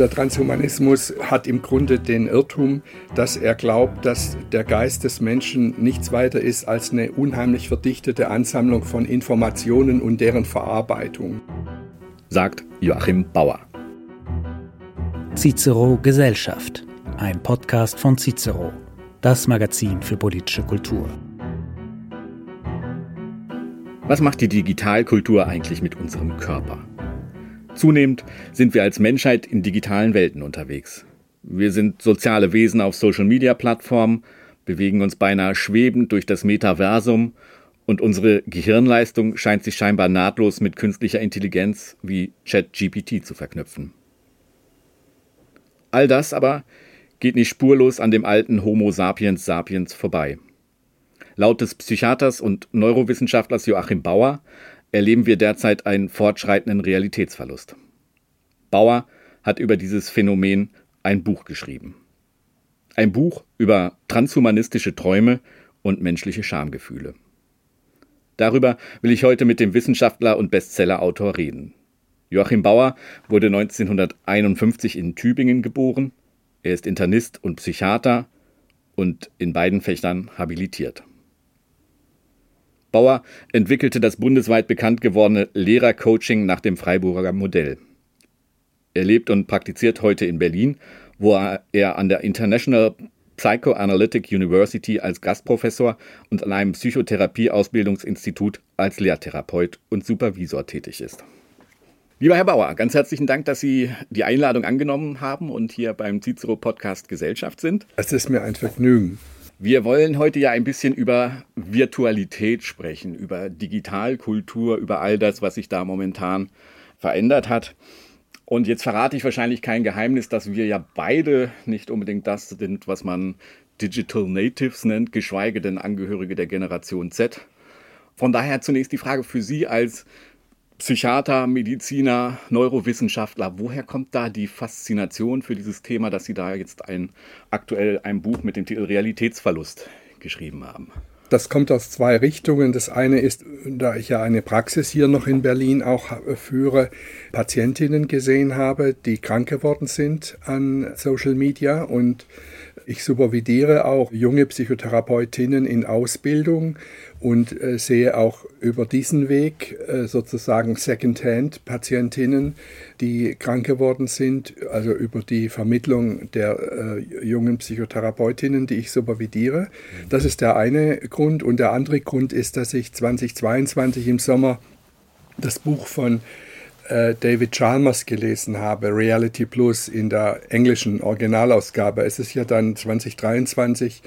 Der Transhumanismus hat im Grunde den Irrtum, dass er glaubt, dass der Geist des Menschen nichts weiter ist als eine unheimlich verdichtete Ansammlung von Informationen und deren Verarbeitung. Sagt Joachim Bauer. Cicero Gesellschaft, ein Podcast von Cicero, das Magazin für politische Kultur. Was macht die Digitalkultur eigentlich mit unserem Körper? Zunehmend sind wir als Menschheit in digitalen Welten unterwegs. Wir sind soziale Wesen auf Social-Media-Plattformen, bewegen uns beinahe schwebend durch das Metaversum und unsere Gehirnleistung scheint sich scheinbar nahtlos mit künstlicher Intelligenz wie ChatGPT zu verknüpfen. All das aber geht nicht spurlos an dem alten Homo sapiens sapiens vorbei. Laut des Psychiaters und Neurowissenschaftlers Joachim Bauer erleben wir derzeit einen fortschreitenden Realitätsverlust. Bauer hat über dieses Phänomen ein Buch geschrieben. Ein Buch über transhumanistische Träume und menschliche Schamgefühle. Darüber will ich heute mit dem Wissenschaftler und Bestsellerautor reden. Joachim Bauer wurde 1951 in Tübingen geboren. Er ist Internist und Psychiater und in beiden Fächern habilitiert. Bauer entwickelte das bundesweit bekannt gewordene Lehrercoaching nach dem Freiburger Modell. Er lebt und praktiziert heute in Berlin, wo er an der International Psychoanalytic University als Gastprofessor und an einem Psychotherapie-Ausbildungsinstitut als Lehrtherapeut und Supervisor tätig ist. Lieber Herr Bauer, ganz herzlichen Dank, dass Sie die Einladung angenommen haben und hier beim Cicero Podcast Gesellschaft sind. Es ist mir ein Vergnügen. Wir wollen heute ja ein bisschen über Virtualität sprechen, über Digitalkultur, über all das, was sich da momentan verändert hat. Und jetzt verrate ich wahrscheinlich kein Geheimnis, dass wir ja beide nicht unbedingt das sind, was man Digital Natives nennt, geschweige denn Angehörige der Generation Z. Von daher zunächst die Frage für Sie als Psychiater, Mediziner, Neurowissenschaftler, woher kommt da die Faszination für dieses Thema, dass Sie da jetzt ein, aktuell ein Buch mit dem Titel Realitätsverlust geschrieben haben? Das kommt aus zwei Richtungen. Das eine ist, da ich ja eine Praxis hier noch in Berlin auch führe, Patientinnen gesehen habe, die krank geworden sind an Social Media und ich supervidiere auch junge Psychotherapeutinnen in Ausbildung und äh, sehe auch über diesen Weg äh, sozusagen Secondhand Patientinnen, die krank geworden sind, also über die Vermittlung der äh, jungen Psychotherapeutinnen, die ich supervidiere. Das ist der eine Grund. Und der andere Grund ist, dass ich 2022 im Sommer das Buch von äh, David Chalmers gelesen habe, Reality Plus in der englischen Originalausgabe. Es ist ja dann 2023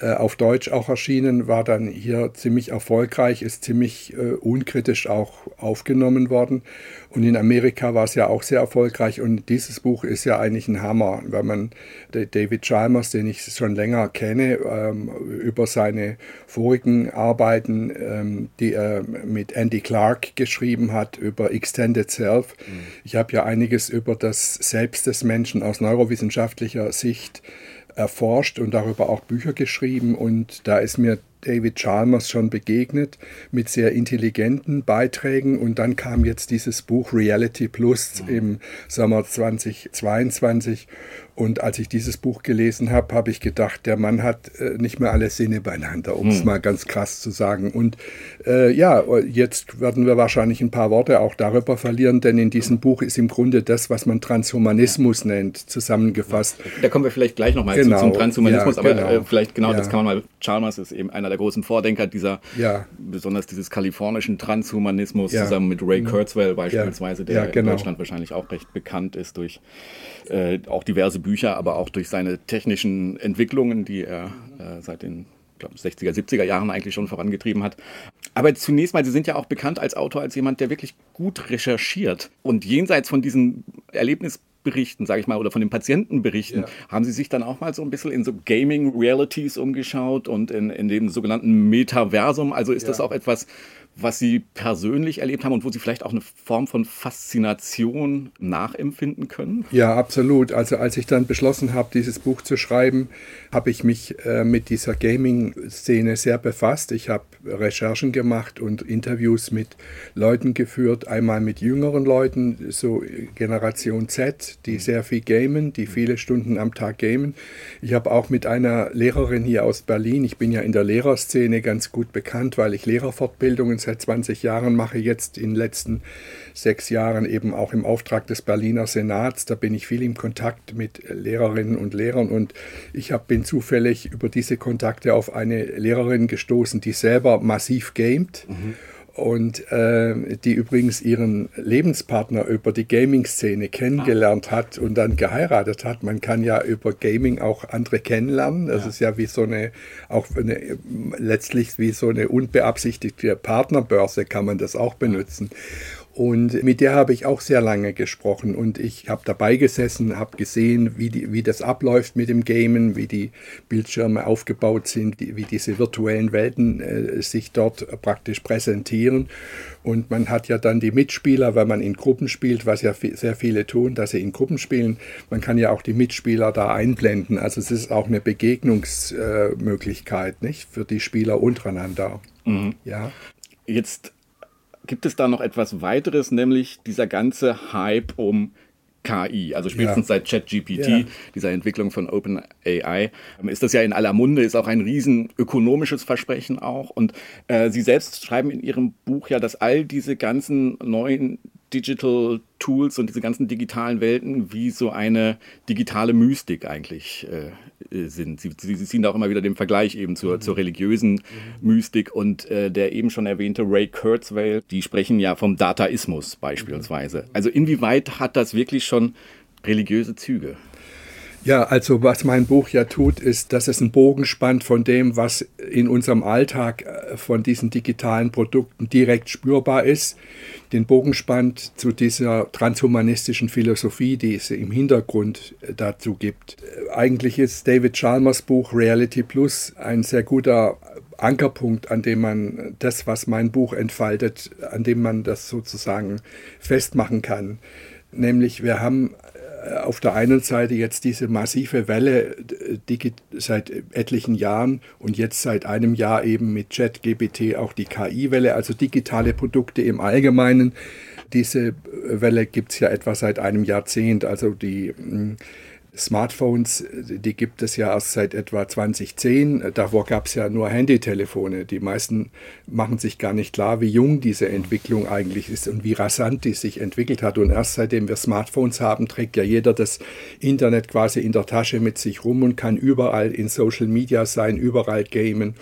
äh, auf Deutsch auch erschienen, war dann hier ziemlich erfolgreich, ist ziemlich äh, unkritisch auch aufgenommen worden. Und in Amerika war es ja auch sehr erfolgreich. Und dieses Buch ist ja eigentlich ein Hammer, weil man David Chalmers, den ich schon länger kenne, ähm, über seine vorigen Arbeiten, ähm, die er mit Andy Clark geschrieben hat, über Extended Self. Mhm. Ich habe ja einiges über das Selbst des Menschen aus neurowissenschaftlicher Sicht erforscht und darüber auch Bücher geschrieben. Und da ist mir David Chalmers schon begegnet mit sehr intelligenten Beiträgen und dann kam jetzt dieses Buch Reality Plus mhm. im Sommer 2022 und als ich dieses Buch gelesen habe, habe ich gedacht, der Mann hat äh, nicht mehr alle Sinne beieinander, um es hm. mal ganz krass zu sagen. Und äh, ja, jetzt werden wir wahrscheinlich ein paar Worte auch darüber verlieren, denn in diesem Buch ist im Grunde das, was man Transhumanismus nennt, zusammengefasst. Da kommen wir vielleicht gleich nochmal genau. zu, zum Transhumanismus, ja, genau. aber äh, vielleicht genau, ja. das kann man mal, Chalmers ist eben einer der großen Vordenker dieser, ja. besonders dieses kalifornischen Transhumanismus, zusammen mit Ray mhm. Kurzweil beispielsweise, der genau. in Deutschland wahrscheinlich auch recht bekannt ist durch äh, auch diverse Bücher, aber auch durch seine technischen Entwicklungen, die er äh, seit den glaub, 60er, 70er Jahren eigentlich schon vorangetrieben hat. Aber zunächst mal, Sie sind ja auch bekannt als Autor, als jemand, der wirklich gut recherchiert. Und jenseits von diesen Erlebnisberichten, sage ich mal, oder von den Patientenberichten, ja. haben Sie sich dann auch mal so ein bisschen in so Gaming-Realities umgeschaut und in, in dem sogenannten Metaversum. Also ist ja. das auch etwas, was Sie persönlich erlebt haben und wo Sie vielleicht auch eine Form von Faszination nachempfinden können? Ja, absolut. Also als ich dann beschlossen habe, dieses Buch zu schreiben, habe ich mich äh, mit dieser Gaming-Szene sehr befasst. Ich habe Recherchen gemacht und Interviews mit Leuten geführt, einmal mit jüngeren Leuten, so Generation Z, die sehr viel gamen, die viele Stunden am Tag gamen. Ich habe auch mit einer Lehrerin hier aus Berlin, ich bin ja in der Lehrerszene ganz gut bekannt, weil ich Lehrerfortbildungen seit 20 Jahren mache, jetzt in den letzten sechs Jahren eben auch im Auftrag des Berliner Senats. Da bin ich viel im Kontakt mit Lehrerinnen und Lehrern und ich hab, bin zufällig über diese Kontakte auf eine Lehrerin gestoßen, die selber massiv gamet. Mhm und äh, die übrigens ihren Lebenspartner über die Gaming-Szene kennengelernt ah. hat und dann geheiratet hat. Man kann ja über Gaming auch andere kennenlernen. Das ja. ist ja wie so eine, auch eine, letztlich wie so eine unbeabsichtigte Partnerbörse kann man das auch benutzen. Und mit der habe ich auch sehr lange gesprochen und ich habe dabei gesessen, habe gesehen, wie, die, wie das abläuft mit dem Gamen, wie die Bildschirme aufgebaut sind, wie diese virtuellen Welten äh, sich dort praktisch präsentieren. Und man hat ja dann die Mitspieler, wenn man in Gruppen spielt, was ja sehr viele tun, dass sie in Gruppen spielen. Man kann ja auch die Mitspieler da einblenden. Also es ist auch eine Begegnungsmöglichkeit, nicht? Für die Spieler untereinander. Mhm. Ja. Jetzt gibt es da noch etwas weiteres, nämlich dieser ganze Hype um KI, also spätestens ja. seit ChatGPT, ja. dieser Entwicklung von OpenAI, ist das ja in aller Munde, ist auch ein riesen ökonomisches Versprechen auch. Und äh, Sie selbst schreiben in Ihrem Buch ja, dass all diese ganzen neuen Digital Tools und diese ganzen digitalen Welten wie so eine digitale Mystik eigentlich äh, äh, sind. Sie, Sie, Sie ziehen da auch immer wieder den Vergleich eben zur, mhm. zur religiösen mhm. Mystik und äh, der eben schon erwähnte Ray Kurzweil, die sprechen ja vom Dataismus beispielsweise. Mhm. Also inwieweit hat das wirklich schon religiöse Züge? Ja, also was mein Buch ja tut, ist, dass es einen Bogen spannt von dem, was in unserem Alltag äh, von diesen digitalen Produkten direkt spürbar ist, den Bogen spannt zu dieser transhumanistischen Philosophie, die es im Hintergrund äh, dazu gibt. Äh, eigentlich ist David Chalmers Buch Reality Plus ein sehr guter Ankerpunkt, an dem man das, was mein Buch entfaltet, an dem man das sozusagen festmachen kann. Nämlich wir haben auf der einen Seite jetzt diese massive Welle seit etlichen Jahren und jetzt seit einem Jahr eben mit ChatGPT auch die KI-Welle, also digitale Produkte im Allgemeinen. Diese Welle gibt es ja etwa seit einem Jahrzehnt. Also die hm, Smartphones, die gibt es ja erst seit etwa 2010. Davor gab es ja nur Handytelefone. Die meisten machen sich gar nicht klar, wie jung diese Entwicklung eigentlich ist und wie rasant die sich entwickelt hat. Und erst seitdem wir Smartphones haben, trägt ja jeder das Internet quasi in der Tasche mit sich rum und kann überall in Social Media sein, überall gamen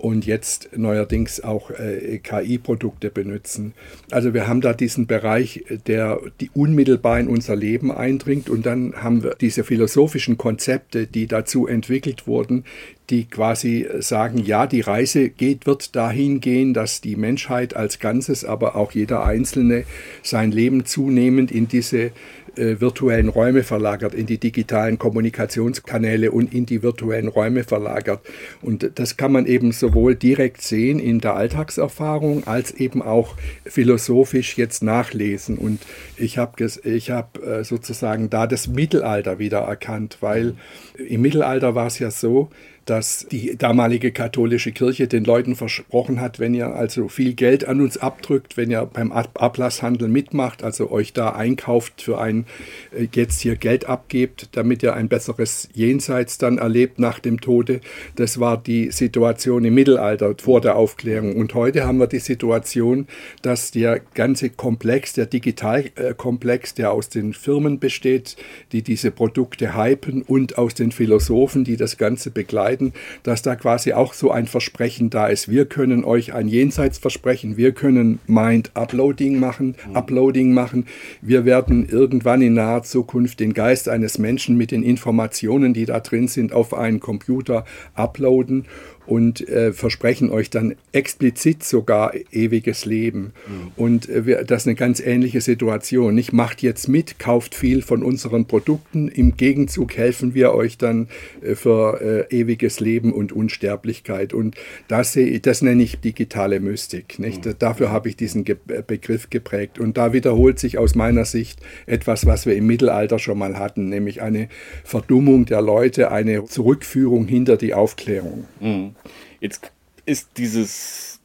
und jetzt neuerdings auch äh, KI-Produkte benutzen. Also wir haben da diesen Bereich, der die unmittelbar in unser Leben eindringt und dann haben wir diese philosophischen Konzepte, die dazu entwickelt wurden, die quasi sagen, ja, die Reise geht, wird dahin gehen, dass die Menschheit als Ganzes, aber auch jeder Einzelne sein Leben zunehmend in diese äh, virtuellen Räume verlagert, in die digitalen Kommunikationskanäle und in die virtuellen Räume verlagert. Und das kann man eben sowohl direkt sehen in der Alltagserfahrung als eben auch philosophisch jetzt nachlesen. Und ich habe hab äh, sozusagen da das Mittelalter wieder erkannt, weil im Mittelalter war es ja so, dass die damalige katholische Kirche den Leuten versprochen hat, wenn ihr also viel Geld an uns abdrückt, wenn ihr beim Ablasshandel mitmacht, also euch da einkauft für ein äh, jetzt hier Geld abgebt, damit ihr ein besseres Jenseits dann erlebt nach dem Tode. Das war die Situation im Mittelalter vor der Aufklärung. Und heute haben wir die Situation, dass der ganze Komplex, der Digitalkomplex, der aus den Firmen besteht, die diese Produkte hypen und aus den Philosophen, die das Ganze begleiten, unterscheiden, dass da quasi auch so ein Versprechen da ist. Wir können euch ein Jenseitsversprechen, wir können Mind Uploading machen, mhm. Uploading machen. Wir werden irgendwann in naher Zukunft den Geist eines Menschen mit den Informationen, die da drin sind, auf einen Computer uploaden und äh, versprechen euch dann explizit sogar ewiges Leben. Mhm. Und äh, wir, das ist eine ganz ähnliche Situation. Nicht macht jetzt mit, kauft viel von unseren Produkten, im Gegenzug helfen wir euch dann äh, für äh, ewiges Leben und Unsterblichkeit. Und das, das nenne ich digitale Mystik. Nicht? Mhm. Dafür habe ich diesen Ge Begriff geprägt. Und da wiederholt sich aus meiner Sicht etwas, was wir im Mittelalter schon mal hatten, nämlich eine Verdummung der Leute, eine Zurückführung hinter die Aufklärung. Mhm. Jetzt ist dieses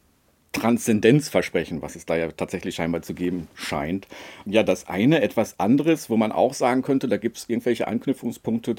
Transzendenzversprechen, was es da ja tatsächlich scheinbar zu geben scheint. Ja, das eine etwas anderes, wo man auch sagen könnte, da gibt es irgendwelche Anknüpfungspunkte,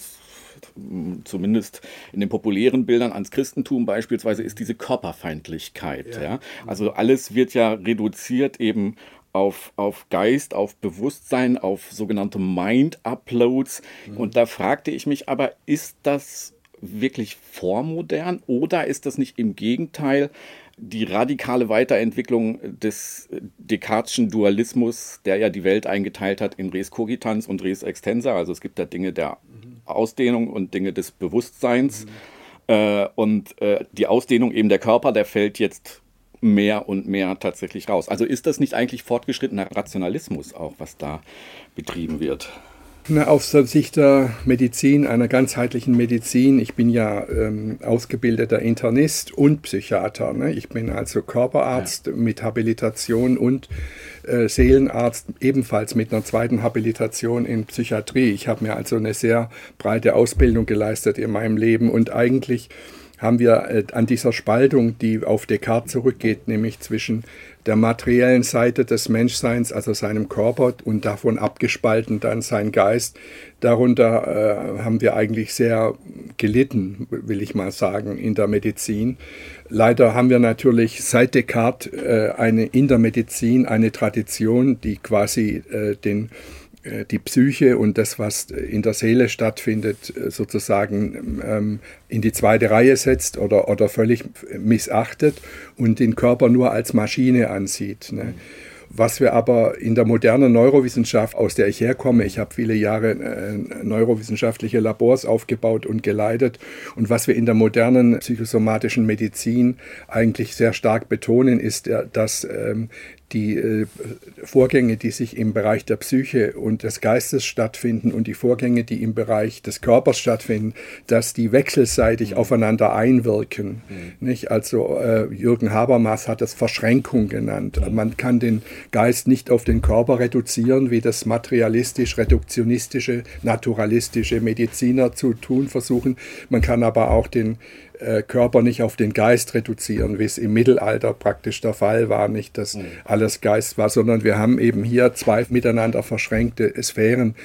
zumindest in den populären Bildern ans Christentum beispielsweise, ist diese Körperfeindlichkeit. Ja. ja. Also alles wird ja reduziert eben auf, auf Geist, auf Bewusstsein, auf sogenannte Mind-Uploads. Mhm. Und da fragte ich mich aber, ist das wirklich vormodern oder ist das nicht im Gegenteil die radikale Weiterentwicklung des Descartes'schen Dualismus, der ja die Welt eingeteilt hat in Res Cogitans und Res Extensa? Also es gibt da Dinge der Ausdehnung und Dinge des Bewusstseins. Mhm. Und äh, die Ausdehnung eben der Körper, der fällt jetzt mehr und mehr tatsächlich raus. Also ist das nicht eigentlich fortgeschrittener Rationalismus auch, was da betrieben wird? Aus der Sicht der Medizin, einer ganzheitlichen Medizin, ich bin ja ähm, ausgebildeter Internist und Psychiater. Ne? Ich bin also Körperarzt ja. mit Habilitation und äh, Seelenarzt, ebenfalls mit einer zweiten Habilitation in Psychiatrie. Ich habe mir also eine sehr breite Ausbildung geleistet in meinem Leben und eigentlich haben wir äh, an dieser Spaltung, die auf Descartes zurückgeht, nämlich zwischen der materiellen Seite des Menschseins, also seinem Körper und davon abgespalten dann sein Geist. Darunter äh, haben wir eigentlich sehr gelitten, will ich mal sagen, in der Medizin. Leider haben wir natürlich seit Descartes äh, eine, in der Medizin eine Tradition, die quasi äh, den die Psyche und das, was in der Seele stattfindet, äh, sozusagen ähm, in die zweite Reihe setzt oder, oder völlig missachtet und den Körper nur als Maschine ansieht. Ne? Was wir aber in der modernen Neurowissenschaft, aus der ich herkomme, ich habe viele Jahre äh, neurowissenschaftliche Labors aufgebaut und geleitet, und was wir in der modernen psychosomatischen Medizin eigentlich sehr stark betonen, ist, dass ähm, die äh, Vorgänge, die sich im Bereich der Psyche und des Geistes stattfinden und die Vorgänge, die im Bereich des Körpers stattfinden, dass die wechselseitig mhm. aufeinander einwirken. Mhm. Nicht? Also äh, Jürgen Habermas hat es Verschränkung genannt. Mhm. Man kann den Geist nicht auf den Körper reduzieren, wie das materialistisch, reduktionistische, naturalistische Mediziner zu tun versuchen. Man kann aber auch den äh, Körper nicht auf den Geist reduzieren, wie es im Mittelalter praktisch der Fall war, nicht, dass mhm. Alles Geist war, sondern wir haben eben hier zwei miteinander verschränkte Sphären.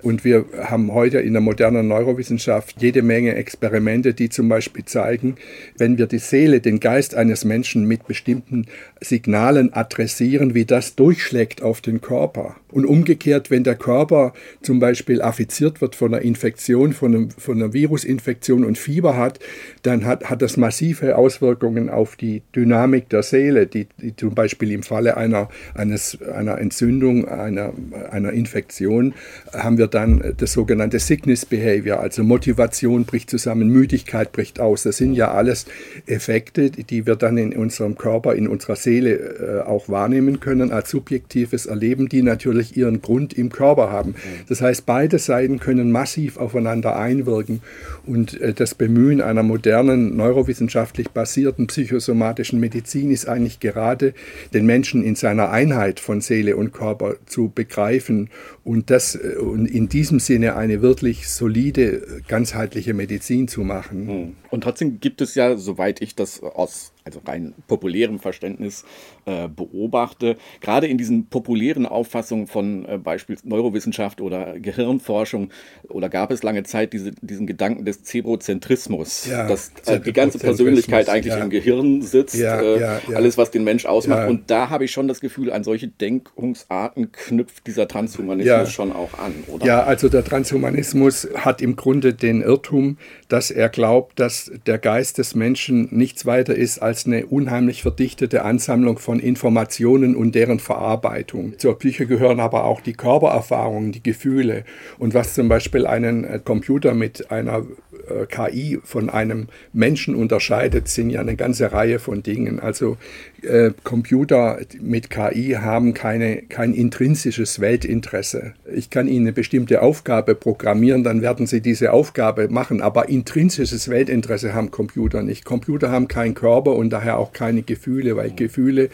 Und wir haben heute in der modernen Neurowissenschaft jede Menge Experimente, die zum Beispiel zeigen, wenn wir die Seele, den Geist eines Menschen mit bestimmten Signalen adressieren, wie das durchschlägt auf den Körper. Und umgekehrt, wenn der Körper zum Beispiel affiziert wird von einer Infektion, von, einem, von einer Virusinfektion und Fieber hat, dann hat, hat das massive Auswirkungen auf die Dynamik der Seele, die, die zum Beispiel im Falle einer, eines, einer Entzündung, einer, einer Infektion, haben wir dann das sogenannte Sickness Behavior, also Motivation bricht zusammen, Müdigkeit bricht aus. Das sind ja alles Effekte, die wir dann in unserem Körper, in unserer Seele äh, auch wahrnehmen können als subjektives Erleben, die natürlich ihren Grund im Körper haben. Das heißt, beide Seiten können massiv aufeinander einwirken und äh, das Bemühen einer modernen, neurowissenschaftlich basierten psychosomatischen Medizin ist eigentlich gerade den Menschen in seiner Einheit von Seele und Körper zu begreifen und das äh, und in diesem Sinne eine wirklich solide, ganzheitliche Medizin zu machen. Und trotzdem gibt es ja, soweit ich das aus also rein populärem Verständnis äh, beobachte, gerade in diesen populären Auffassungen von äh, beispielsweise Neurowissenschaft oder Gehirnforschung, oder gab es lange Zeit diese, diesen Gedanken des Zebrozentrismus, ja, dass äh, die ganze Persönlichkeit eigentlich ja. im Gehirn sitzt, ja, äh, alles, was den Mensch ausmacht. Und da habe ich schon das Gefühl, an solche Denkungsarten knüpft dieser Transhumanismus schon auch an, oder? Ja, also der Transhumanismus hat im Grunde den Irrtum, dass er glaubt, dass der Geist des Menschen nichts weiter ist als eine unheimlich verdichtete Ansammlung von Informationen und deren Verarbeitung. Zur Psyche gehören aber auch die Körpererfahrungen, die Gefühle. Und was zum Beispiel einen Computer mit einer äh, KI von einem Menschen unterscheidet, sind ja eine ganze Reihe von Dingen. Also äh, Computer mit KI haben keine, kein intrinsisches Weltinteresse. Ich kann ihnen eine bestimmte Aufgabe programmieren, dann werden sie diese Aufgabe machen, aber intrinsisches Weltinteresse haben Computer nicht. Computer haben keinen Körper und daher auch keine Gefühle, weil Gefühle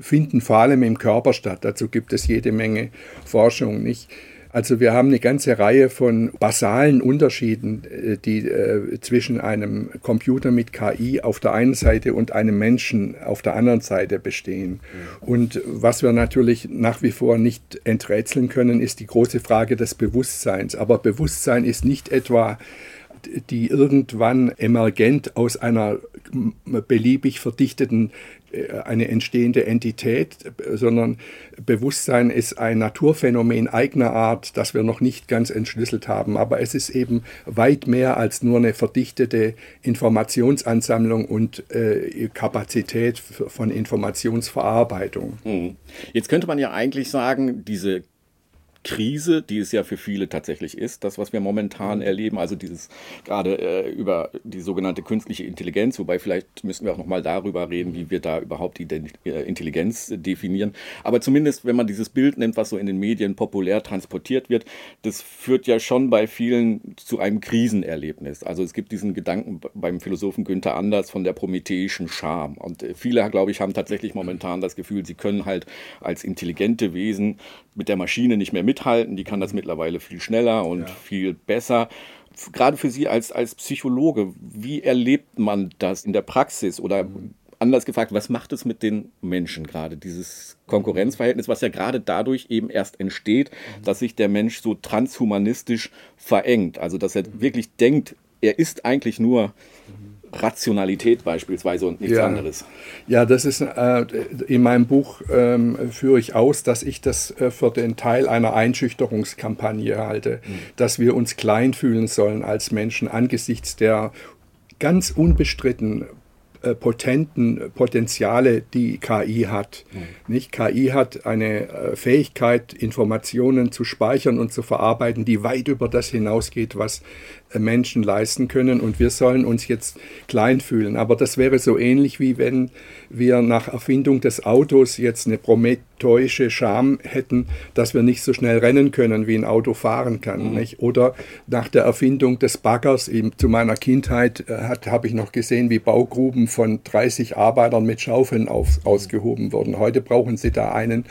finden vor allem im Körper statt. Dazu gibt es jede Menge Forschung, nicht? Also wir haben eine ganze Reihe von basalen Unterschieden, äh, die äh, zwischen einem Computer mit KI auf der einen Seite und einem Menschen auf der anderen Seite bestehen. Und was wir natürlich nach wie vor nicht enträtseln können, ist die große Frage des Bewusstseins. Aber Bewusstsein ist nicht etwa die irgendwann emergent aus einer beliebig verdichteten äh, eine entstehende Entität, sondern Bewusstsein ist ein Naturphänomen eigener Art, das wir noch nicht ganz entschlüsselt haben. Aber es ist eben weit mehr als nur eine verdichtete Informationsansammlung und äh, Kapazität von Informationsverarbeitung. Hm. Jetzt könnte man ja eigentlich sagen, diese Krise, die es ja für viele tatsächlich ist, das, was wir momentan mhm. erleben, also dieses gerade äh, über die sogenannte künstliche Intelligenz, wobei vielleicht müssen wir auch nochmal darüber reden, wie wir da überhaupt die äh, Intelligenz definieren. Aber zumindest, wenn man dieses Bild nimmt, was so in den Medien populär transportiert wird, das führt ja schon bei vielen zu einem Krisenerlebnis. Also es gibt diesen Gedanken beim Philosophen Günther Anders von der prometheischen Scham. Und äh, viele, glaube ich, haben tatsächlich momentan das Gefühl, sie können halt als intelligente Wesen mit der Maschine nicht mehr mithalten. Die kann das mittlerweile viel schneller und ja. viel besser. Gerade für Sie als, als Psychologe, wie erlebt man das in der Praxis oder anders gefragt, was macht es mit den Menschen gerade, dieses Konkurrenzverhältnis, was ja gerade dadurch eben erst entsteht, dass sich der Mensch so transhumanistisch verengt. Also, dass er wirklich denkt, er ist eigentlich nur Rationalität beispielsweise und nichts ja. anderes. Ja, das ist äh, in meinem Buch ähm, führe ich aus, dass ich das äh, für den Teil einer Einschüchterungskampagne halte, mhm. dass wir uns klein fühlen sollen als Menschen angesichts der ganz unbestritten äh, potenten Potenziale, die KI hat. Mhm. Nicht? KI hat eine äh, Fähigkeit, Informationen zu speichern und zu verarbeiten, die weit über das hinausgeht, was Menschen leisten können. Und wir sollen uns jetzt klein fühlen. Aber das wäre so ähnlich wie wenn wir nach Erfindung des Autos jetzt eine prometheusche Scham hätten, dass wir nicht so schnell rennen können, wie ein Auto fahren kann. Mhm. Oder nach der Erfindung des Baggers, eben zu meiner Kindheit habe ich noch gesehen, wie Baugruben von 30 Arbeitern mit Schaufeln auf, ausgehoben wurden. Heute brauchen sie da einen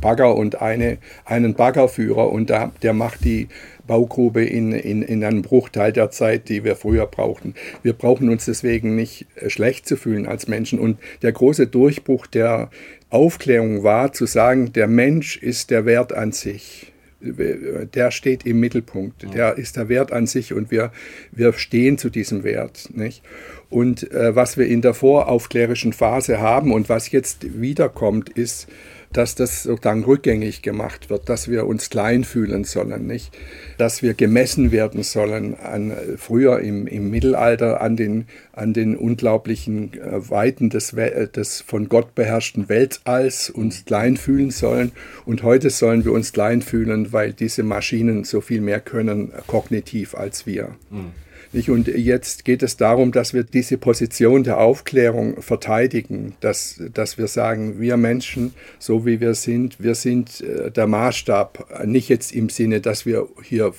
Bagger und eine, einen Baggerführer und da, der macht die Baugrube in, in, in einem Bruchteil der Zeit, die wir früher brauchten. Wir brauchen uns deswegen nicht äh, schlecht zu fühlen als Menschen. Und der große Durchbruch der Aufklärung war zu sagen, der Mensch ist der Wert an sich der steht im Mittelpunkt, der ist der Wert an sich und wir, wir stehen zu diesem Wert. Nicht? Und äh, was wir in der voraufklärischen Phase haben und was jetzt wiederkommt, ist, dass das sozusagen rückgängig gemacht wird, dass wir uns klein fühlen sollen, nicht? dass wir gemessen werden sollen an, früher im, im Mittelalter an den, an den unglaublichen äh, Weiten des, des von Gott beherrschten Weltalls uns klein fühlen sollen und heute sollen wir uns klein fühlen, weil diese Maschinen so viel mehr können kognitiv als wir. Mhm. Und jetzt geht es darum, dass wir diese Position der Aufklärung verteidigen, dass, dass wir sagen, wir Menschen, so wie wir sind, wir sind äh, der Maßstab, nicht jetzt im Sinne, dass wir hier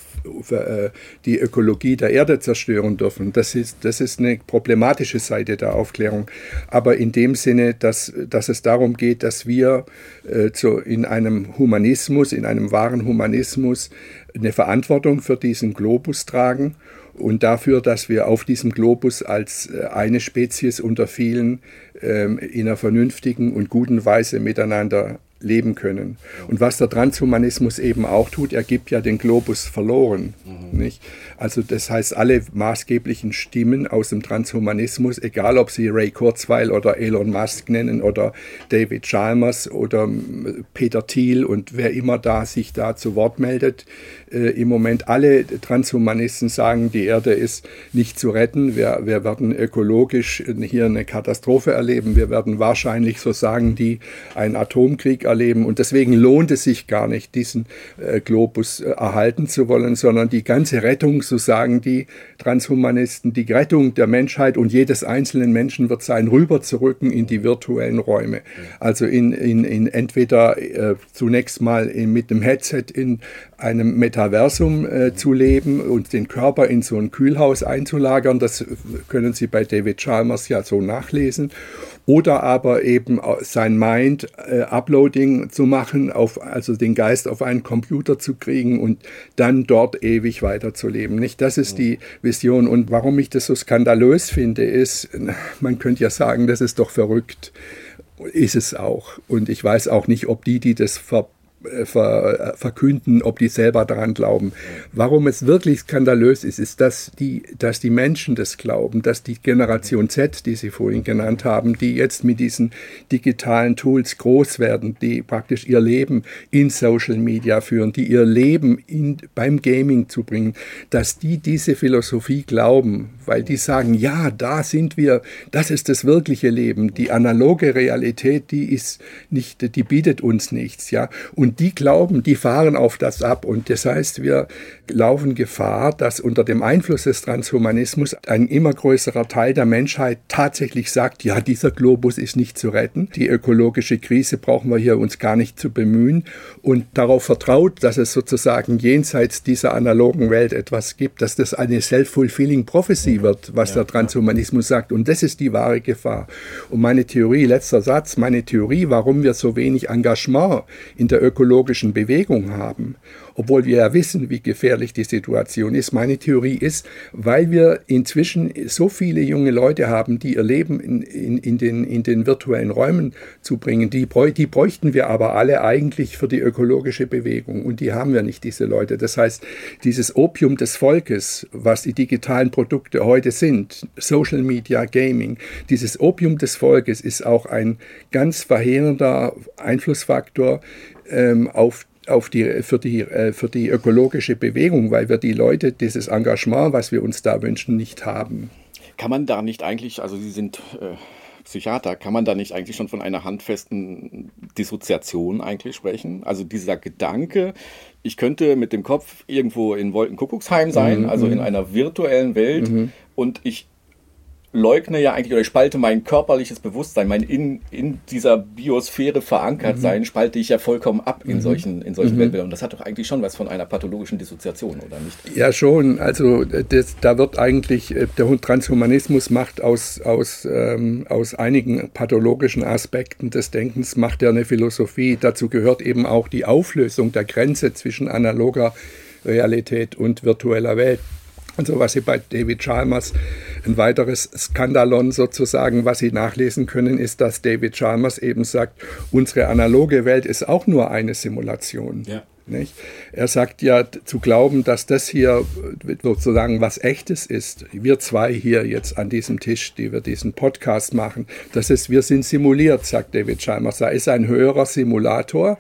äh, die Ökologie der Erde zerstören dürfen. Das ist, das ist eine problematische Seite der Aufklärung. Aber in dem Sinne, dass, dass es darum geht, dass wir äh, zu, in einem Humanismus, in einem wahren Humanismus, eine Verantwortung für diesen Globus tragen und dafür, dass wir auf diesem Globus als äh, eine Spezies unter vielen ähm, in einer vernünftigen und guten Weise miteinander leben können. Und was der Transhumanismus eben auch tut, er gibt ja den Globus verloren. Mhm. Nicht? Also das heißt, alle maßgeblichen Stimmen aus dem Transhumanismus, egal ob sie Ray Kurzweil oder Elon Musk nennen oder David Chalmers oder Peter Thiel und wer immer da sich da zu Wort meldet, äh, im Moment alle Transhumanisten sagen, die Erde ist nicht zu retten. Wir, wir werden ökologisch hier eine Katastrophe erleben. Wir werden wahrscheinlich, so sagen die, einen Atomkrieg erleben. Und deswegen lohnt es sich gar nicht, diesen äh, Globus äh, erhalten zu wollen, sondern die ganze Rettung, so sagen die Transhumanisten, die Rettung der Menschheit und jedes einzelnen Menschen wird sein, rüberzurücken in die virtuellen Räume. Also in, in, in entweder äh, zunächst mal in, mit dem Headset in einem Metaversum äh, zu leben und den Körper in so ein Kühlhaus einzulagern. Das können Sie bei David Chalmers ja so nachlesen oder aber eben sein Mind äh, Uploading zu machen, auf, also den Geist auf einen Computer zu kriegen und dann dort ewig weiterzuleben. Nicht? Das ist die Vision. Und warum ich das so skandalös finde, ist, man könnte ja sagen, das ist doch verrückt. Ist es auch. Und ich weiß auch nicht, ob die, die das ver äh, ver, äh, verkünden, ob die selber daran glauben. Warum es wirklich skandalös ist, ist, dass die, dass die Menschen das glauben, dass die Generation Z, die Sie vorhin genannt haben, die jetzt mit diesen digitalen Tools groß werden, die praktisch ihr Leben in Social Media führen, die ihr Leben in, beim Gaming zu bringen, dass die diese Philosophie glauben, weil die sagen, ja, da sind wir, das ist das wirkliche Leben, die analoge Realität, die ist nicht, die bietet uns nichts, ja, und die glauben, die fahren auf das ab. Und das heißt, wir laufen Gefahr, dass unter dem Einfluss des Transhumanismus ein immer größerer Teil der Menschheit tatsächlich sagt, ja, dieser Globus ist nicht zu retten. Die ökologische Krise brauchen wir hier uns gar nicht zu bemühen. Und darauf vertraut, dass es sozusagen jenseits dieser analogen Welt etwas gibt, dass das eine self-fulfilling prophecy wird, was der Transhumanismus sagt. Und das ist die wahre Gefahr. Und meine Theorie, letzter Satz, meine Theorie, warum wir so wenig Engagement in der ökologischen Bewegung haben, obwohl wir ja wissen, wie gefährlich die Situation ist. Meine Theorie ist, weil wir inzwischen so viele junge Leute haben, die ihr Leben in, in, in, den, in den virtuellen Räumen zu bringen, die, die bräuchten wir aber alle eigentlich für die ökologische Bewegung und die haben wir nicht, diese Leute. Das heißt, dieses Opium des Volkes, was die digitalen Produkte heute sind, Social Media, Gaming, dieses Opium des Volkes ist auch ein ganz verheerender Einflussfaktor ähm, auf auf die, für, die, äh, für die ökologische Bewegung, weil wir die Leute, dieses Engagement, was wir uns da wünschen, nicht haben. Kann man da nicht eigentlich, also Sie sind äh, Psychiater, kann man da nicht eigentlich schon von einer handfesten Dissoziation eigentlich sprechen? Also dieser Gedanke, ich könnte mit dem Kopf irgendwo in Wolkenkuckucksheim sein, mhm, also in mhm. einer virtuellen Welt mhm. und ich leugne ja eigentlich oder ich spalte mein körperliches Bewusstsein, mein in, in dieser Biosphäre verankert sein, mhm. spalte ich ja vollkommen ab in mhm. solchen, in solchen mhm. Weltbildern. Und das hat doch eigentlich schon was von einer pathologischen Dissoziation, oder nicht? Ja, schon. Also das, da wird eigentlich, äh, der Transhumanismus macht aus, aus, ähm, aus einigen pathologischen Aspekten des Denkens, macht er eine Philosophie. Dazu gehört eben auch die Auflösung der Grenze zwischen analoger Realität und virtueller Welt. Und so was Sie bei David Chalmers, ein weiteres Skandalon sozusagen, was Sie nachlesen können, ist, dass David Chalmers eben sagt, unsere analoge Welt ist auch nur eine Simulation. Ja. Nicht? Er sagt ja, zu glauben, dass das hier sozusagen was Echtes ist, wir zwei hier jetzt an diesem Tisch, die wir diesen Podcast machen, das ist, wir sind simuliert, sagt David Chalmers. Er ist ein höherer Simulator,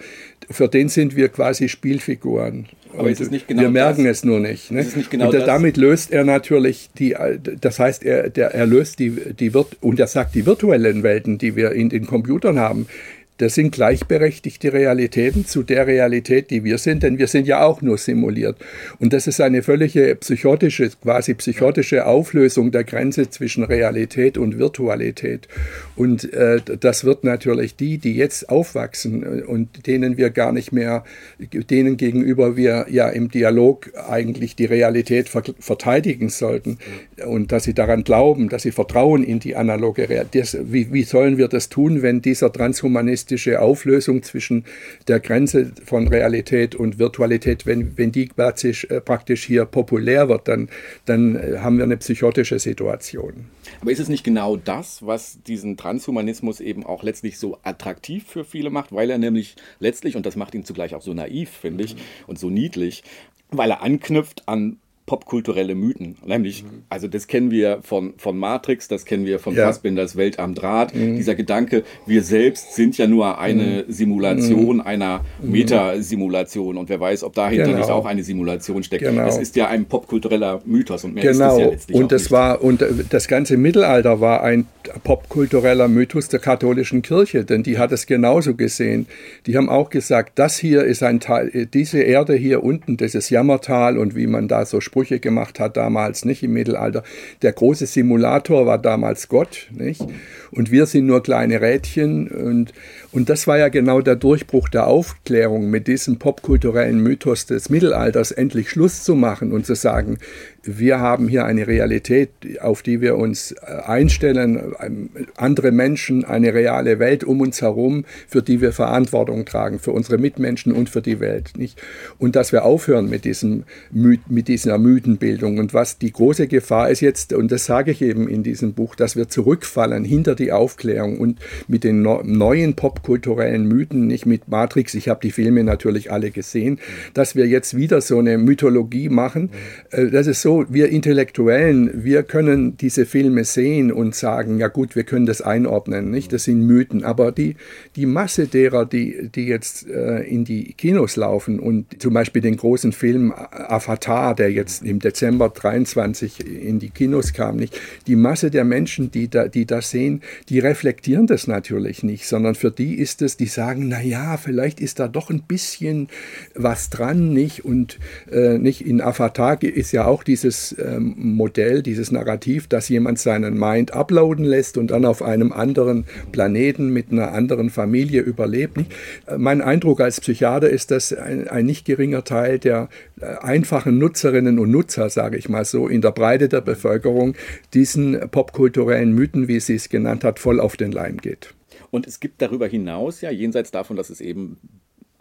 für den sind wir quasi Spielfiguren. Aber ist es nicht genau wir merken das? es nur nicht. Ne? nicht genau und damit löst er natürlich die, das heißt, er, der, er löst die, die und er sagt, die virtuellen Welten, die wir in den Computern haben, das sind gleichberechtigte Realitäten zu der Realität, die wir sind, denn wir sind ja auch nur simuliert. Und das ist eine völlige psychotische, quasi psychotische Auflösung der Grenze zwischen Realität und Virtualität. Und äh, das wird natürlich die, die jetzt aufwachsen äh, und denen wir gar nicht mehr, denen gegenüber wir ja im Dialog eigentlich die Realität ver verteidigen sollten und dass sie daran glauben, dass sie vertrauen in die analoge Realität. Wie, wie sollen wir das tun, wenn dieser Transhumanist realistische Auflösung zwischen der Grenze von Realität und Virtualität, wenn, wenn die praktisch, äh, praktisch hier populär wird, dann, dann äh, haben wir eine psychotische Situation. Aber ist es nicht genau das, was diesen Transhumanismus eben auch letztlich so attraktiv für viele macht, weil er nämlich letztlich, und das macht ihn zugleich auch so naiv, finde ich, und so niedlich, weil er anknüpft an popkulturelle Mythen. Nämlich, mhm. also das kennen wir von, von Matrix, das kennen wir von ja. Fassbinders Welt am Draht. Mhm. Dieser Gedanke, wir selbst sind ja nur eine mhm. Simulation mhm. einer mhm. Metasimulation und wer weiß, ob dahinter genau. nicht auch eine Simulation steckt. Genau. Das ist ja ein popkultureller Mythos und mehr genau. ist es ja letztlich und das nicht. war Und das ganze Mittelalter war ein popkultureller Mythos der katholischen Kirche, denn die hat es genauso gesehen. Die haben auch gesagt, das hier ist ein Teil, diese Erde hier unten, dieses Jammertal und wie man da so Sprüche gemacht hat damals, nicht im Mittelalter. Der große Simulator war damals Gott, nicht? Und wir sind nur kleine Rädchen und, und das war ja genau der Durchbruch der Aufklärung, mit diesem popkulturellen Mythos des Mittelalters endlich Schluss zu machen und zu sagen, wir haben hier eine Realität, auf die wir uns äh, einstellen, ähm, andere Menschen, eine reale Welt um uns herum, für die wir Verantwortung tragen, für unsere Mitmenschen und für die Welt. Nicht? Und dass wir aufhören mit, diesem, mit dieser Mythenbildung. Und was die große Gefahr ist jetzt, und das sage ich eben in diesem Buch, dass wir zurückfallen hinter die Aufklärung und mit den neuen popkulturellen Mythen, nicht mit Matrix, ich habe die Filme natürlich alle gesehen, dass wir jetzt wieder so eine Mythologie machen. Äh, das ist so, wir Intellektuellen, wir können diese Filme sehen und sagen, ja gut, wir können das einordnen, nicht? Das sind Mythen. Aber die, die Masse derer, die, die jetzt äh, in die Kinos laufen und zum Beispiel den großen Film Avatar, der jetzt im Dezember 23 in die Kinos kam, nicht? Die Masse der Menschen, die da, die das sehen, die reflektieren das natürlich nicht, sondern für die ist es, die sagen, na ja, vielleicht ist da doch ein bisschen was dran, nicht? Und äh, nicht in Avatar ist ja auch diese dieses ähm, Modell, dieses Narrativ, dass jemand seinen Mind uploaden lässt und dann auf einem anderen Planeten mit einer anderen Familie überlebt. Nicht? Äh, mein Eindruck als Psychiater ist, dass ein, ein nicht geringer Teil der äh, einfachen Nutzerinnen und Nutzer, sage ich mal so, in der Breite der Bevölkerung diesen popkulturellen Mythen, wie sie es genannt hat, voll auf den Leim geht. Und es gibt darüber hinaus ja, jenseits davon, dass es eben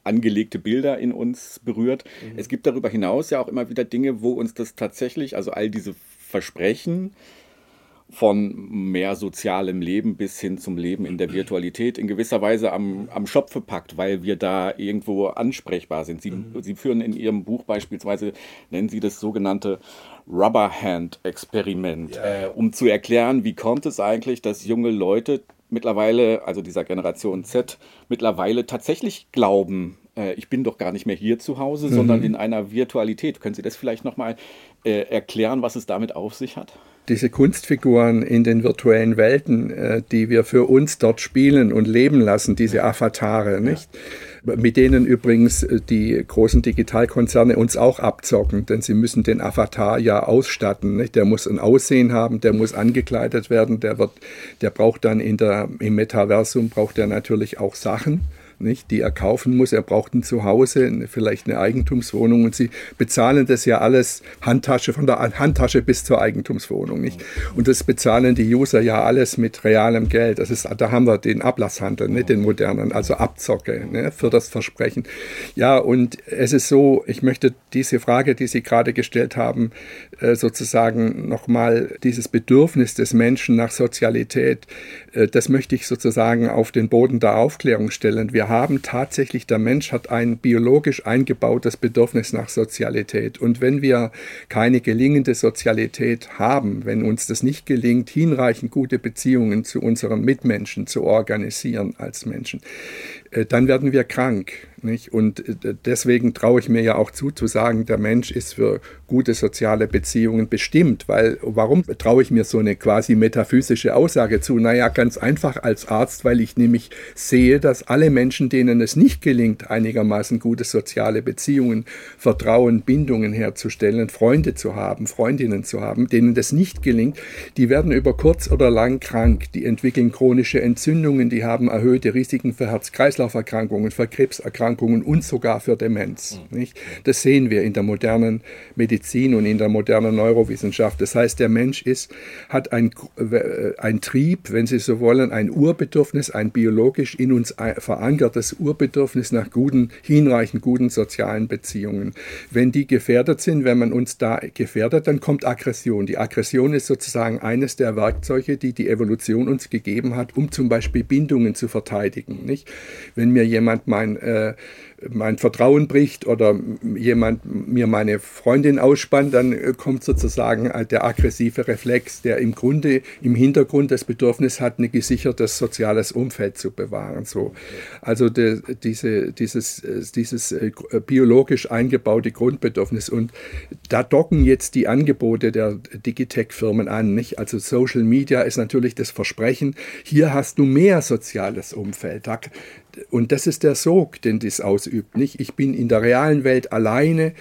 angelegte Bilder in uns berührt. Mhm. Es gibt darüber hinaus ja auch immer wieder Dinge, wo uns das tatsächlich, also all diese Versprechen von mehr sozialem Leben bis hin zum Leben in der Virtualität in gewisser Weise am, am Schopfe packt, weil wir da irgendwo ansprechbar sind. Sie, mhm. Sie führen in Ihrem Buch beispielsweise, nennen Sie das sogenannte Rubberhand-Experiment, ja. äh, um zu erklären, wie kommt es eigentlich, dass junge Leute mittlerweile, also dieser Generation Z, mittlerweile tatsächlich glauben, äh, ich bin doch gar nicht mehr hier zu Hause, mhm. sondern in einer Virtualität. Können Sie das vielleicht nochmal äh, erklären, was es damit auf sich hat? Diese Kunstfiguren in den virtuellen Welten, äh, die wir für uns dort spielen und leben lassen, diese Avatare, nicht? Mit denen übrigens äh, die großen Digitalkonzerne uns auch abzocken, denn sie müssen den Avatar ja ausstatten. Nicht? Der muss ein Aussehen haben, der muss angekleidet werden, der wird, der braucht dann in der, im Metaversum braucht er natürlich auch Sachen nicht, die er kaufen muss. Er braucht ein Zuhause, vielleicht eine Eigentumswohnung und sie bezahlen das ja alles Handtasche von der Handtasche bis zur Eigentumswohnung. Nicht? Und das bezahlen die User ja alles mit realem Geld. Das ist, da haben wir den Ablasshandel, nicht den modernen, also Abzocke ne, für das Versprechen. Ja, und es ist so, ich möchte diese Frage, die Sie gerade gestellt haben, äh, sozusagen nochmal dieses Bedürfnis des Menschen nach Sozialität, äh, das möchte ich sozusagen auf den Boden der Aufklärung stellen. Wir haben tatsächlich, der Mensch hat ein biologisch eingebautes Bedürfnis nach Sozialität. Und wenn wir keine gelingende Sozialität haben, wenn uns das nicht gelingt, hinreichend gute Beziehungen zu unseren Mitmenschen zu organisieren als Menschen, dann werden wir krank. Nicht? Und äh, deswegen traue ich mir ja auch zu, zu sagen, der Mensch ist für gute soziale Beziehungen bestimmt. Weil, warum traue ich mir so eine quasi metaphysische Aussage zu? Naja, ganz einfach als Arzt, weil ich nämlich sehe, dass alle Menschen, denen es nicht gelingt, einigermaßen gute soziale Beziehungen, Vertrauen, Bindungen herzustellen, Freunde zu haben, Freundinnen zu haben, denen das nicht gelingt, die werden über kurz oder lang krank, die entwickeln chronische Entzündungen, die haben erhöhte Risiken für Herz-Kreislauf-Erkrankungen, für Krebserkrankungen und sogar für Demenz. Nicht? Das sehen wir in der modernen Medizin und in der modernen Neurowissenschaft. Das heißt, der Mensch ist, hat ein, äh, ein Trieb, wenn Sie so wollen, ein Urbedürfnis, ein biologisch in uns verankertes Urbedürfnis nach guten, hinreichend guten sozialen Beziehungen. Wenn die gefährdet sind, wenn man uns da gefährdet, dann kommt Aggression. Die Aggression ist sozusagen eines der Werkzeuge, die die Evolution uns gegeben hat, um zum Beispiel Bindungen zu verteidigen. Nicht? Wenn mir jemand mein äh, mein Vertrauen bricht oder jemand mir meine Freundin ausspannt, dann äh, kommt sozusagen äh, der aggressive Reflex, der im Grunde im Hintergrund das Bedürfnis hat, ein gesichertes soziales Umfeld zu bewahren. So. Also de, diese, dieses, äh, dieses biologisch eingebaute Grundbedürfnis. Und da docken jetzt die Angebote der Digitech-Firmen an. Nicht? Also Social Media ist natürlich das Versprechen, hier hast du mehr soziales Umfeld. Und das ist der Sog, den das ausübt. Nicht? Ich bin in der realen Welt alleine,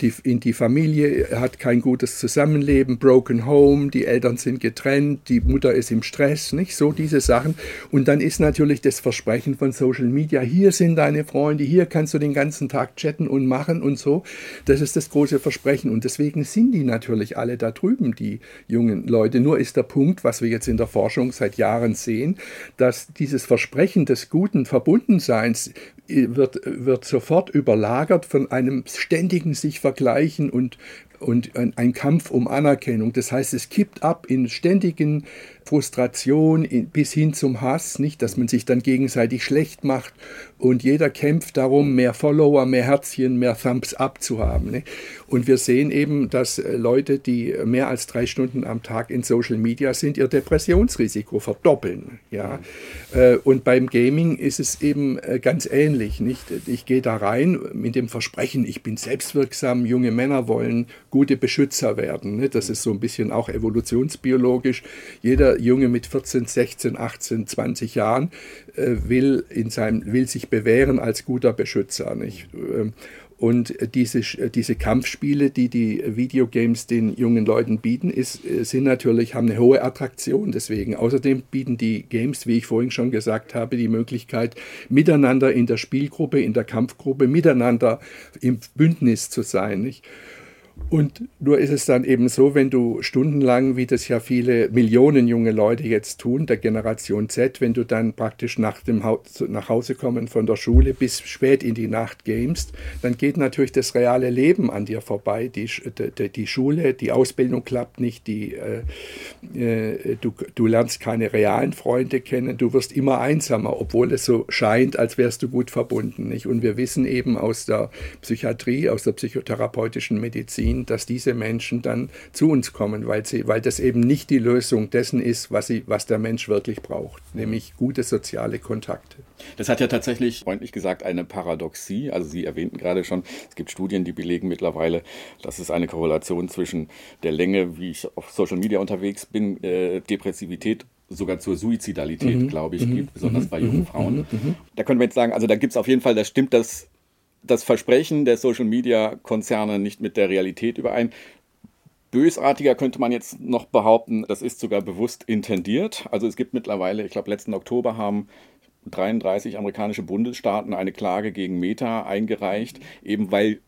die, in die Familie hat kein gutes Zusammenleben, broken home, die Eltern sind getrennt, die Mutter ist im Stress, nicht so diese Sachen. Und dann ist natürlich das Versprechen von Social Media, hier sind deine Freunde, hier kannst du den ganzen Tag chatten und machen und so. Das ist das große Versprechen. Und deswegen sind die natürlich alle da drüben, die jungen Leute. Nur ist der Punkt, was wir jetzt in der Forschung seit Jahren sehen, dass dieses Versprechen des Guten Verbundenseins wird, wird sofort überlagert von einem ständigen sich vergleichen und, und ein, Kampf um Anerkennung. Das heißt, es kippt ab in ständigen Frustration bis hin zum Hass, nicht, dass man sich dann gegenseitig schlecht macht und jeder kämpft darum, mehr Follower, mehr Herzchen, mehr Thumbs up zu haben. Nicht? Und wir sehen eben, dass äh, Leute, die mehr als drei Stunden am Tag in Social Media sind, ihr Depressionsrisiko verdoppeln. Ja? Äh, und beim Gaming ist es eben äh, ganz ähnlich. Nicht? Ich gehe da rein mit dem Versprechen, ich bin selbstwirksam, junge Männer wollen gute Beschützer werden. Nicht? Das ist so ein bisschen auch evolutionsbiologisch. Jeder Junge mit 14, 16, 18, 20 Jahren äh, will, in seinem, will sich bewähren als guter Beschützer. Nicht? Ähm, und diese, diese Kampfspiele, die die Videogames den jungen Leuten bieten, ist, äh, sind natürlich, haben eine hohe Attraktion deswegen. Außerdem bieten die Games, wie ich vorhin schon gesagt habe, die Möglichkeit, miteinander in der Spielgruppe, in der Kampfgruppe, miteinander im Bündnis zu sein. Nicht? Und nur ist es dann eben so, wenn du stundenlang, wie das ja viele Millionen junge Leute jetzt tun, der Generation Z, wenn du dann praktisch nach dem ha nach Hause kommen von der Schule bis spät in die Nacht gamest, dann geht natürlich das reale Leben an dir vorbei. Die, die, die Schule, die Ausbildung klappt nicht, die, äh, äh, du, du lernst keine realen Freunde kennen, du wirst immer einsamer, obwohl es so scheint, als wärst du gut verbunden. Nicht? Und wir wissen eben aus der Psychiatrie, aus der psychotherapeutischen Medizin, ziehen, dass diese Menschen dann zu uns kommen, weil, sie, weil das eben nicht die Lösung dessen ist, was, sie, was der Mensch wirklich braucht, nämlich gute soziale Kontakte. Das hat ja tatsächlich, freundlich gesagt, eine Paradoxie. Also Sie erwähnten gerade schon, es gibt Studien, die belegen mittlerweile, dass es eine Korrelation zwischen der Länge, wie ich auf Social Media unterwegs bin, äh, Depressivität sogar zur Suizidalität, mhm. glaube ich, mhm. gibt, besonders mhm. bei jungen mhm. Frauen. Mhm. Da können wir jetzt sagen, also da gibt es auf jeden Fall, da stimmt das das Versprechen der Social-Media-Konzerne nicht mit der Realität überein. Bösartiger könnte man jetzt noch behaupten, das ist sogar bewusst intendiert. Also es gibt mittlerweile, ich glaube letzten Oktober haben 33 amerikanische Bundesstaaten eine Klage gegen Meta eingereicht, eben weil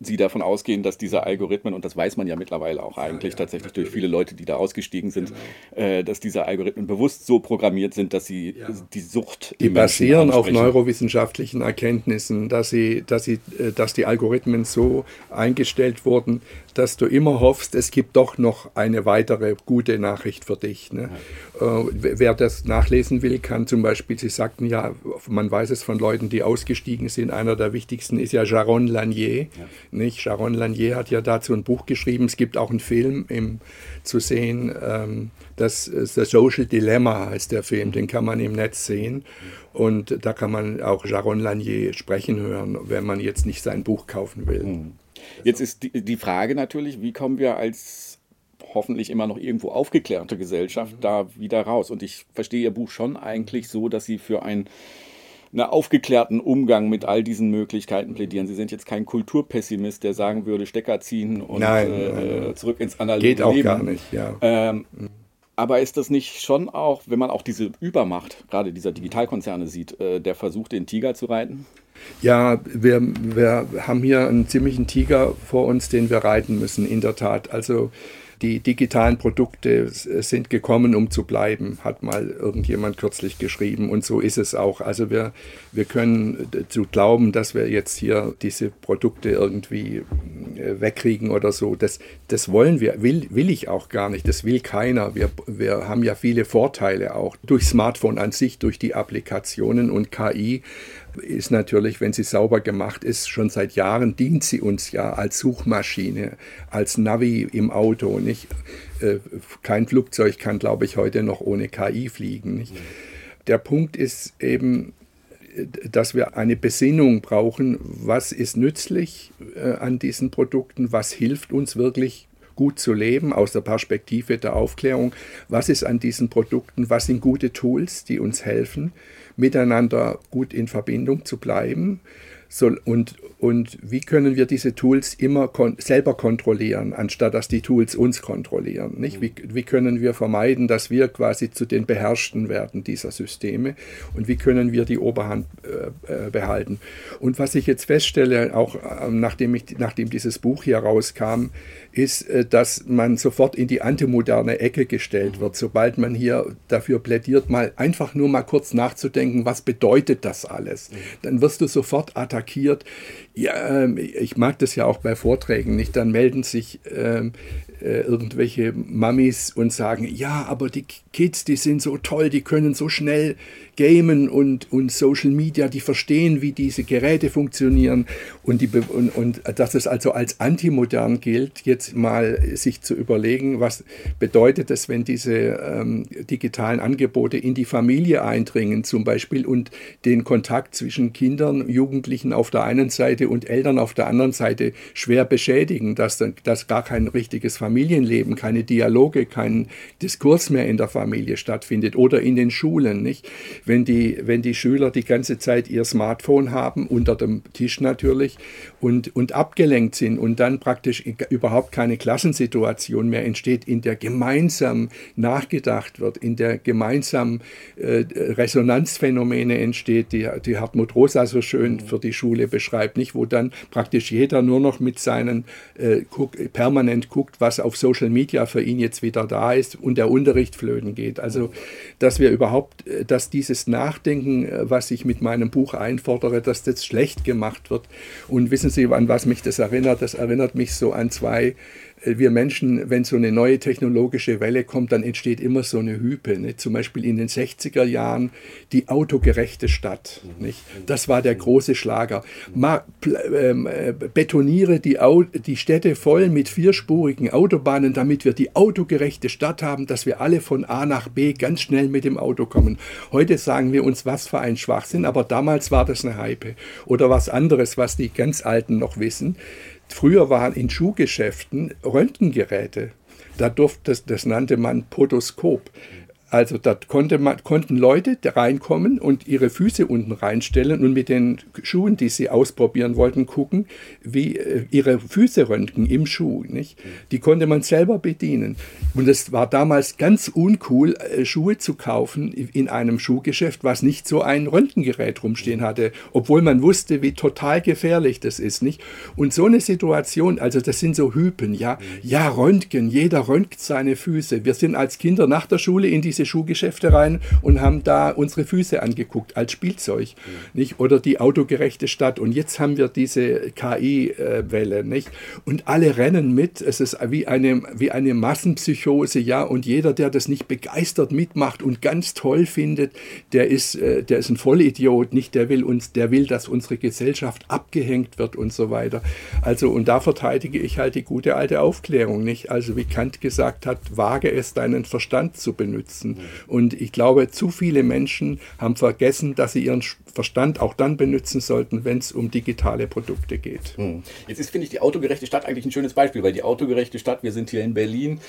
Sie davon ausgehen, dass diese Algorithmen, und das weiß man ja mittlerweile auch eigentlich ja, ja, tatsächlich natürlich. durch viele Leute, die da ausgestiegen sind, genau. äh, dass diese Algorithmen bewusst so programmiert sind, dass sie ja. die Sucht. Die basieren auf neurowissenschaftlichen Erkenntnissen, dass, sie, dass, sie, äh, dass die Algorithmen so eingestellt wurden, dass du immer hoffst, es gibt doch noch eine weitere gute Nachricht für dich. Ne? Ja. Äh, wer das nachlesen will, kann zum Beispiel, Sie sagten ja, man weiß es von Leuten, die ausgestiegen sind, einer der wichtigsten ist ja Jaron Lanier. Nicht? Jaron Lanier hat ja dazu ein Buch geschrieben, es gibt auch einen Film im, zu sehen, ähm, das, das Social Dilemma heißt der Film, den kann man im Netz sehen. Und da kann man auch Jaron Lanier sprechen hören, wenn man jetzt nicht sein Buch kaufen will. Mhm. Jetzt ist die, die Frage natürlich, wie kommen wir als hoffentlich immer noch irgendwo aufgeklärte Gesellschaft mhm. da wieder raus? Und ich verstehe Ihr Buch schon eigentlich so, dass Sie für einen einen aufgeklärten Umgang mit all diesen Möglichkeiten plädieren. Sie sind jetzt kein Kulturpessimist, der sagen würde, Stecker ziehen und nein, äh, nein. zurück ins analoge Geht auch Leben. gar nicht, ja. Ähm, mhm. Aber ist das nicht schon auch, wenn man auch diese Übermacht gerade dieser Digitalkonzerne sieht, äh, der Versuch, den Tiger zu reiten? Ja, wir, wir haben hier einen ziemlichen Tiger vor uns, den wir reiten müssen, in der Tat. Also die digitalen Produkte sind gekommen, um zu bleiben, hat mal irgendjemand kürzlich geschrieben. Und so ist es auch. Also wir, wir können zu glauben, dass wir jetzt hier diese Produkte irgendwie äh, wegkriegen oder so, das, das wollen wir, will, will ich auch gar nicht. Das will keiner. Wir, wir haben ja viele Vorteile auch durch Smartphone an sich, durch die Applikationen und KI ist natürlich, wenn sie sauber gemacht ist, schon seit Jahren dient sie uns ja als Suchmaschine, als Navi im Auto. Nicht? Äh, kein Flugzeug kann, glaube ich, heute noch ohne KI fliegen. Nicht? Der Punkt ist eben, dass wir eine Besinnung brauchen, was ist nützlich äh, an diesen Produkten, was hilft uns wirklich gut zu leben aus der Perspektive der Aufklärung, was ist an diesen Produkten, was sind gute Tools, die uns helfen, miteinander gut in Verbindung zu bleiben so, und, und wie können wir diese Tools immer kon selber kontrollieren, anstatt dass die Tools uns kontrollieren? Nicht? Wie, wie können wir vermeiden, dass wir quasi zu den Beherrschten werden dieser Systeme? Und wie können wir die Oberhand äh, äh behalten? Und was ich jetzt feststelle, auch äh, nachdem, ich, nachdem dieses Buch hier rauskam, ist, äh, dass man sofort in die antimoderne Ecke gestellt wird, sobald man hier dafür plädiert, mal einfach nur mal kurz nachzudenken, was bedeutet das alles? Dann wirst du sofort attackiert. Ja, ähm, ich mag das ja auch bei Vorträgen nicht. Dann melden sich ähm, äh, irgendwelche Mamis und sagen, ja, aber die Kids, die sind so toll, die können so schnell gamen und, und Social Media, die verstehen, wie diese Geräte funktionieren. Und, die, und, und dass es also als antimodern gilt, jetzt mal sich zu überlegen, was bedeutet es, wenn diese ähm, digitalen Angebote in die Familie eindringen zum Beispiel und den Kontakt zwischen Kindern, Jugendlichen auf der einen Seite und Eltern auf der anderen Seite schwer beschädigen, dass, dass gar kein richtiges Familienleben, keine Dialoge, kein Diskurs mehr in der Familie stattfindet oder in den Schulen, nicht? wenn die, wenn die Schüler die ganze Zeit ihr Smartphone haben, unter dem Tisch natürlich, und, und abgelenkt sind und dann praktisch überhaupt keine Klassensituation mehr entsteht, in der gemeinsam nachgedacht wird, in der gemeinsam äh, Resonanzphänomene entsteht, die, die Hartmut Rosa so schön für die Schule beschreibt, nicht, wo dann praktisch jeder nur noch mit seinen äh, guck, permanent guckt, was auf Social Media für ihn jetzt wieder da ist und der Unterricht flöten geht. Also, dass wir überhaupt, äh, dass dieses Nachdenken, äh, was ich mit meinem Buch einfordere, dass das schlecht gemacht wird. Und wissen Sie, an was mich das erinnert? Das erinnert mich so an zwei wir Menschen, wenn so eine neue technologische Welle kommt, dann entsteht immer so eine Hype. Nicht? Zum Beispiel in den 60er Jahren die autogerechte Stadt. Nicht? Das war der große Schlager. Ma, ähm, äh, betoniere die, Au die Städte voll mit vierspurigen Autobahnen, damit wir die autogerechte Stadt haben, dass wir alle von A nach B ganz schnell mit dem Auto kommen. Heute sagen wir uns, was für ein Schwachsinn, aber damals war das eine Hype. Oder was anderes, was die ganz Alten noch wissen. Früher waren in Schuhgeschäften Röntgengeräte. Da durfte, das, nannte man Potoskop. Also da konnte man, konnten Leute reinkommen und ihre Füße unten reinstellen und mit den Schuhen, die sie ausprobieren wollten, gucken, wie äh, ihre Füße röntgen im Schuh. Nicht? Die konnte man selber bedienen. Und es war damals ganz uncool, äh, Schuhe zu kaufen in einem Schuhgeschäft, was nicht so ein Röntgengerät rumstehen hatte, obwohl man wusste, wie total gefährlich das ist. Nicht? Und so eine Situation, also das sind so Hypen, ja, ja, Röntgen, jeder röntgt seine Füße. Wir sind als Kinder nach der Schule in diese Schuhgeschäfte rein und haben da unsere Füße angeguckt als Spielzeug, mhm. nicht? Oder die autogerechte Stadt. Und jetzt haben wir diese KI-Welle? Und alle rennen mit. Es ist wie eine, wie eine Massenpsychose, ja. Und jeder, der das nicht begeistert mitmacht und ganz toll findet, der ist, äh, der ist ein Vollidiot, nicht? Der will uns, der will, dass unsere Gesellschaft abgehängt wird und so weiter. Also, und da verteidige ich halt die gute alte Aufklärung, nicht? Also, wie Kant gesagt hat, wage es, deinen Verstand zu benutzen. Und ich glaube, zu viele Menschen haben vergessen, dass sie ihren Verstand auch dann benutzen sollten, wenn es um digitale Produkte geht. Hm. Jetzt ist, finde ich, die autogerechte Stadt eigentlich ein schönes Beispiel, weil die autogerechte Stadt, wir sind hier in Berlin,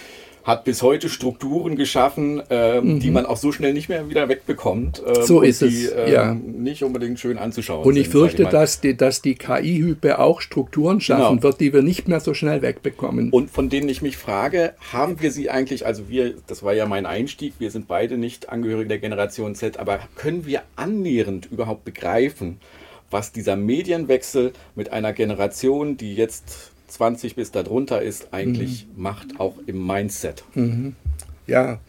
hat bis heute Strukturen geschaffen, ähm, mhm. die man auch so schnell nicht mehr wieder wegbekommt. Ähm, so ist die, es. Ähm, ja. Nicht unbedingt schön anzuschauen. Und ich sind, fürchte, ich dass die, dass die KI-Hype auch Strukturen schaffen genau. wird, die wir nicht mehr so schnell wegbekommen. Und von denen ich mich frage, haben wir sie eigentlich, also wir, das war ja mein Einstieg, wir sind beide nicht Angehörige der Generation Z, aber können wir annähernd überhaupt begreifen, was dieser Medienwechsel mit einer Generation, die jetzt 20 bis darunter ist, eigentlich mhm. macht, auch im Mindset. Mhm. Ja,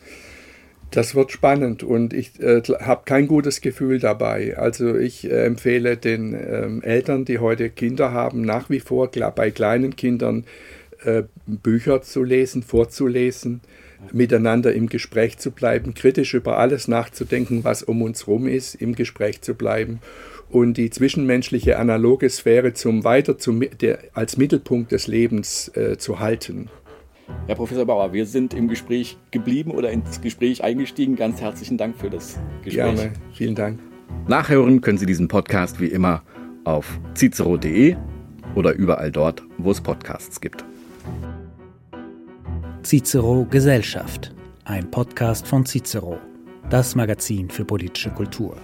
das wird spannend und ich äh, habe kein gutes Gefühl dabei. Also ich äh, empfehle den ähm, Eltern, die heute Kinder haben, nach wie vor bei kleinen Kindern äh, Bücher zu lesen, vorzulesen, miteinander im Gespräch zu bleiben, kritisch über alles nachzudenken, was um uns herum ist, im Gespräch zu bleiben und die zwischenmenschliche analoge Sphäre zum weiter zum, der, als Mittelpunkt des Lebens äh, zu halten. Herr Professor Bauer, wir sind im Gespräch geblieben oder ins Gespräch eingestiegen. Ganz herzlichen Dank für das Gespräch. Gerne, vielen Dank. Nachhören können Sie diesen Podcast wie immer auf cicero.de oder überall dort, wo es Podcasts gibt. Cicero Gesellschaft, ein Podcast von Cicero, das Magazin für politische Kultur.